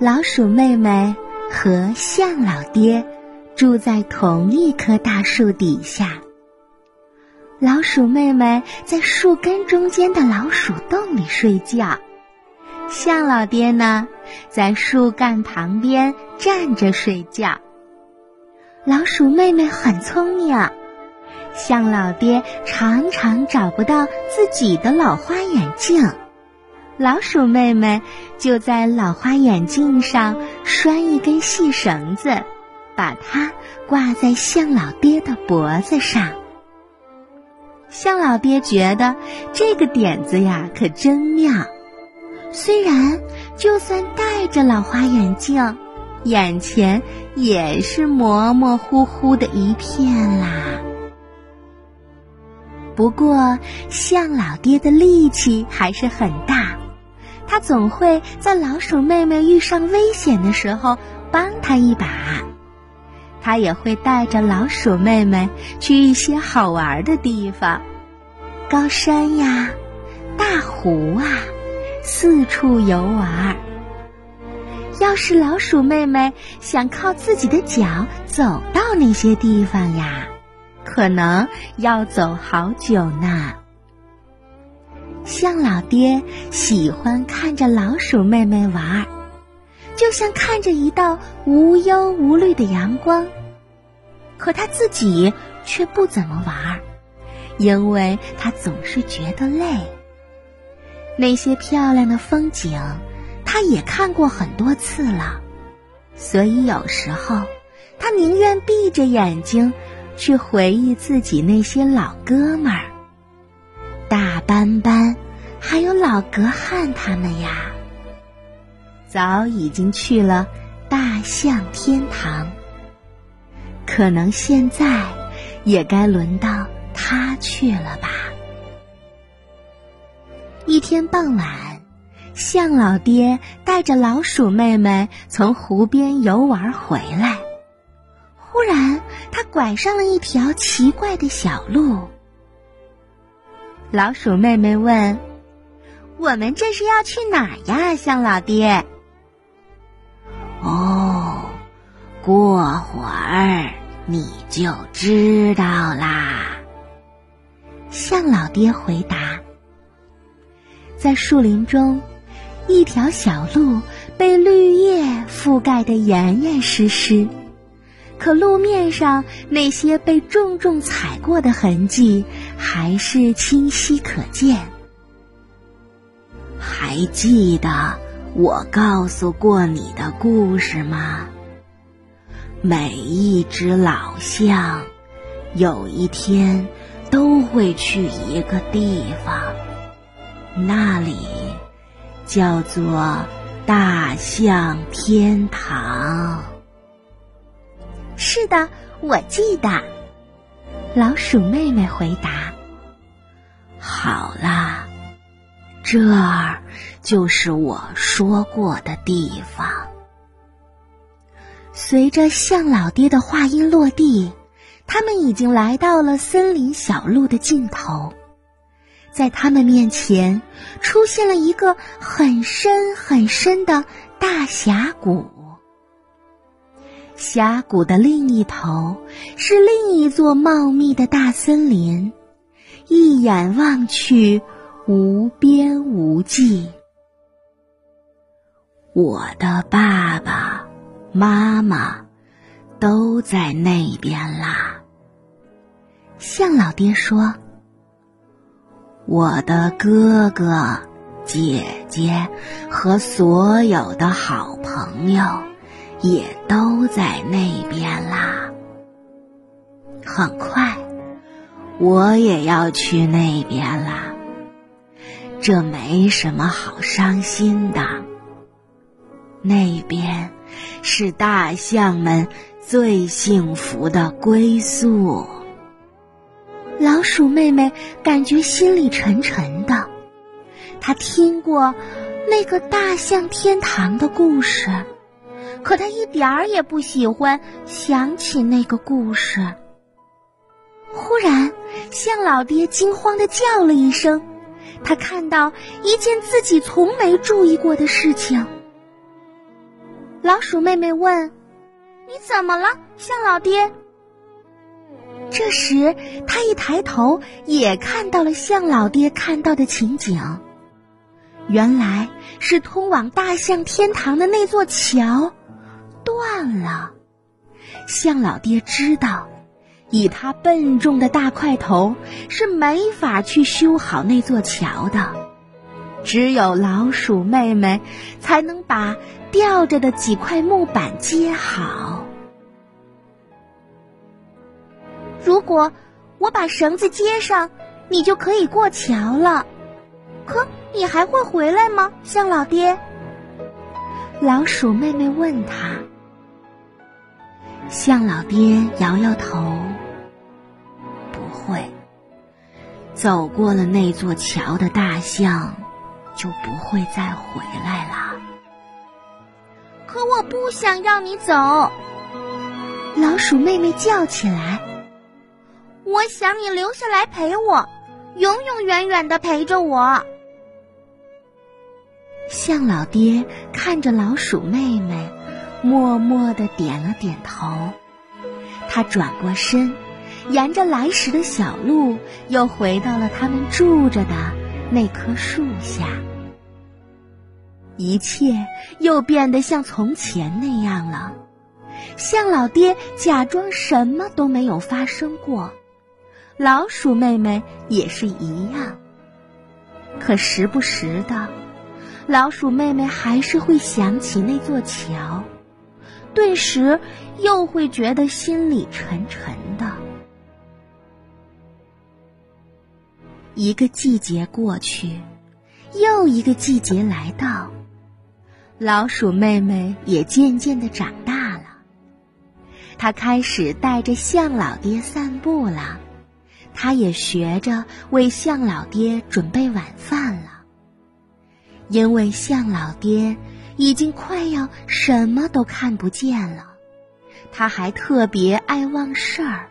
老鼠妹妹和象老爹住在同一棵大树底下。老鼠妹妹在树根中间的老鼠洞里睡觉，象老爹呢，在树干旁边站着睡觉。老鼠妹妹很聪明，象老爹常常找不到自己的老花眼镜，老鼠妹妹就在老花眼镜上拴一根细绳子，把它挂在象老爹的脖子上。象老爹觉得这个点子呀可真妙，虽然就算戴着老花眼镜，眼前也是模模糊糊的一片啦。不过象老爹的力气还是很大，他总会在老鼠妹妹遇上危险的时候帮她一把，他也会带着老鼠妹妹去一些好玩的地方。高山呀，大湖啊，四处游玩。要是老鼠妹妹想靠自己的脚走到那些地方呀，可能要走好久呢。象老爹喜欢看着老鼠妹妹玩儿，就像看着一道无忧无虑的阳光，可他自己却不怎么玩儿。因为他总是觉得累。那些漂亮的风景，他也看过很多次了，所以有时候他宁愿闭着眼睛去回忆自己那些老哥们儿，斑斑，还有老格汉他们呀，早已经去了大象天堂。可能现在也该轮到。他去了吧？一天傍晚，象老爹带着老鼠妹妹从湖边游玩回来。忽然，他拐上了一条奇怪的小路。老鼠妹妹问：“我们这是要去哪儿呀，象老爹？”“哦，过会儿你就知道啦。”象老爹回答：“在树林中，一条小路被绿叶覆盖得严严实实，可路面上那些被重重踩过的痕迹还是清晰可见。还记得我告诉过你的故事吗？每一只老象，有一天。”都会去一个地方，那里叫做大象天堂。是的，我记得。老鼠妹妹回答：“好啦，这儿就是我说过的地方。”随着象老爹的话音落地。他们已经来到了森林小路的尽头，在他们面前出现了一个很深很深的大峡谷。峡谷的另一头是另一座茂密的大森林，一眼望去无边无际。我的爸爸妈妈。都在那边啦。向老爹说：“我的哥哥、姐姐和所有的好朋友也都在那边啦。很快，我也要去那边啦。这没什么好伤心的。那边是大象们。”最幸福的归宿。老鼠妹妹感觉心里沉沉的。她听过那个大象天堂的故事，可他一点儿也不喜欢想起那个故事。忽然，象老爹惊慌的叫了一声，他看到一件自己从没注意过的事情。老鼠妹妹问：“你怎么了，象老爹？”这时，他一抬头，也看到了象老爹看到的情景。原来是通往大象天堂的那座桥了。象老爹知道，以他笨重的大块头是没法去修好那座桥的。只有老鼠妹妹才能把吊着的几块木板接好。如果我把绳子接上，你就可以过桥了。可你还会回来吗，象老爹？老鼠妹妹问他。象老爹摇摇头，不会。走过了那座桥的大象，就不会再回来了。可我不想让你走，老鼠妹妹叫起来。我想你留下来陪我，永永远远的陪着我。象老爹看着老鼠妹妹，默默的点了点头。他转过身，沿着来时的小路，又回到了他们住着的那棵树下。一切又变得像从前那样了。象老爹假装什么都没有发生过。老鼠妹妹也是一样，可时不时的，老鼠妹妹还是会想起那座桥，顿时又会觉得心里沉沉的。一个季节过去，又一个季节来到，老鼠妹妹也渐渐的长大了，她开始带着象老爹散步了。他也学着为象老爹准备晚饭了，因为象老爹已经快要什么都看不见了。他还特别爱忘事儿，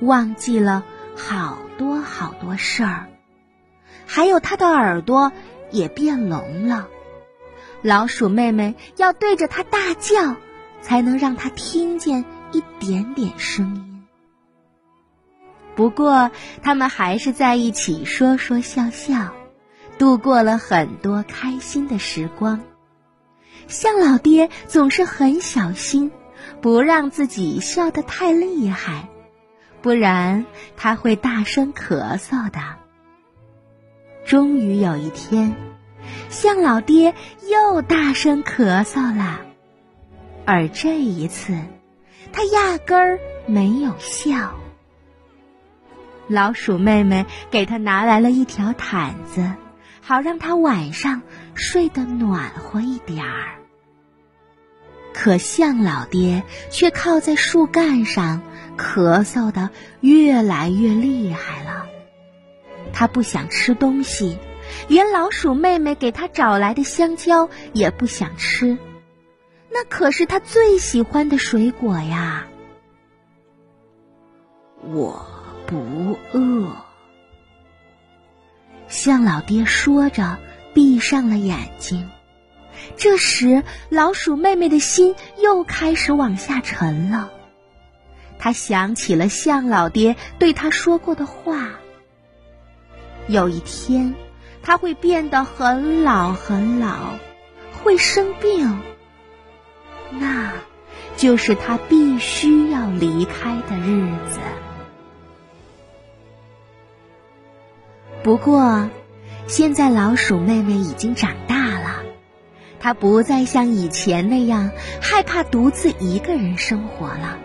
忘记了好多好多事儿，还有他的耳朵也变聋了。老鼠妹妹要对着他大叫，才能让他听见一点点声音。不过，他们还是在一起说说笑笑，度过了很多开心的时光。象老爹总是很小心，不让自己笑得太厉害，不然他会大声咳嗽的。终于有一天，象老爹又大声咳嗽了，而这一次，他压根儿没有笑。老鼠妹妹给他拿来了一条毯子，好让他晚上睡得暖和一点儿。可象老爹却靠在树干上，咳嗽的越来越厉害了。他不想吃东西，连老鼠妹妹给他找来的香蕉也不想吃，那可是他最喜欢的水果呀。我。不饿。象老爹说着，闭上了眼睛。这时，老鼠妹妹的心又开始往下沉了。她想起了象老爹对她说过的话：有一天，他会变得很老很老，会生病。那，就是他必须要离开的日子。不过，现在老鼠妹妹已经长大他，不再像以前那样害怕独自一个人生活了。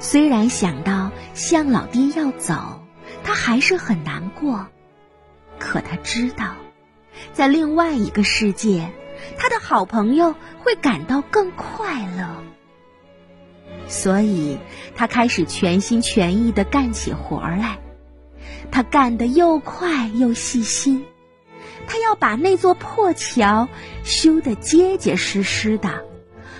虽然想到向老爹要走，他还是很难过，可他知道，在另外一个世界，他的好朋友会感到更快乐。所以，他开始全心全意的干起活来。他干得又快又细心，他要把那座破桥修得结结实实的，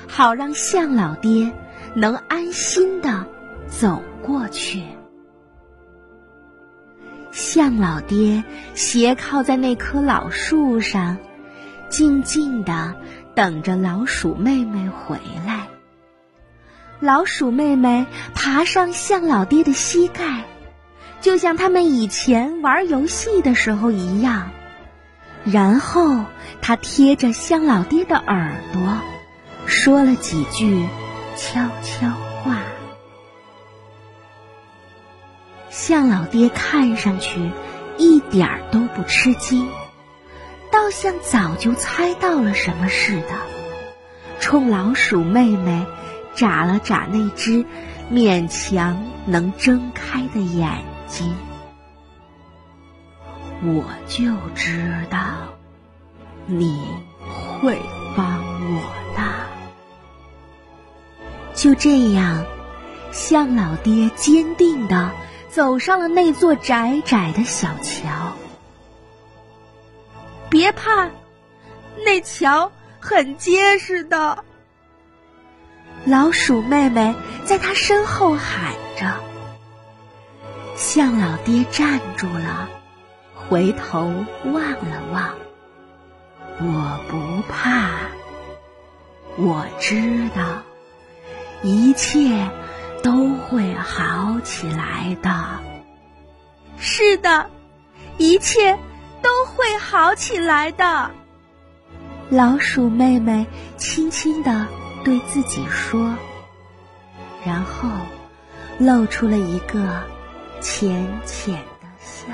好让象老爹能安心的走过去。象老爹斜靠在那棵老树上，静静的等着老鼠妹妹回来。老鼠妹妹爬上象老爹的膝盖，就像他们以前玩游戏的时候一样。然后，他贴着向老爹的耳朵，说了几句悄悄话。向老爹看上去一点儿都不吃惊，倒像早就猜到了什么似的，冲老鼠妹妹眨了眨那只勉强能睁开的眼睛。我就知道你会帮我的。就这样，象老爹坚定的走上了那座窄窄的小桥。别怕，那桥很结实的。老鼠妹妹在他身后喊着。向老爹站住了。回头望了望，我不怕，我知道一切都会好起来的。是的，一切都会好起来的。老鼠妹妹轻轻的对自己说，然后露出了一个浅浅的笑。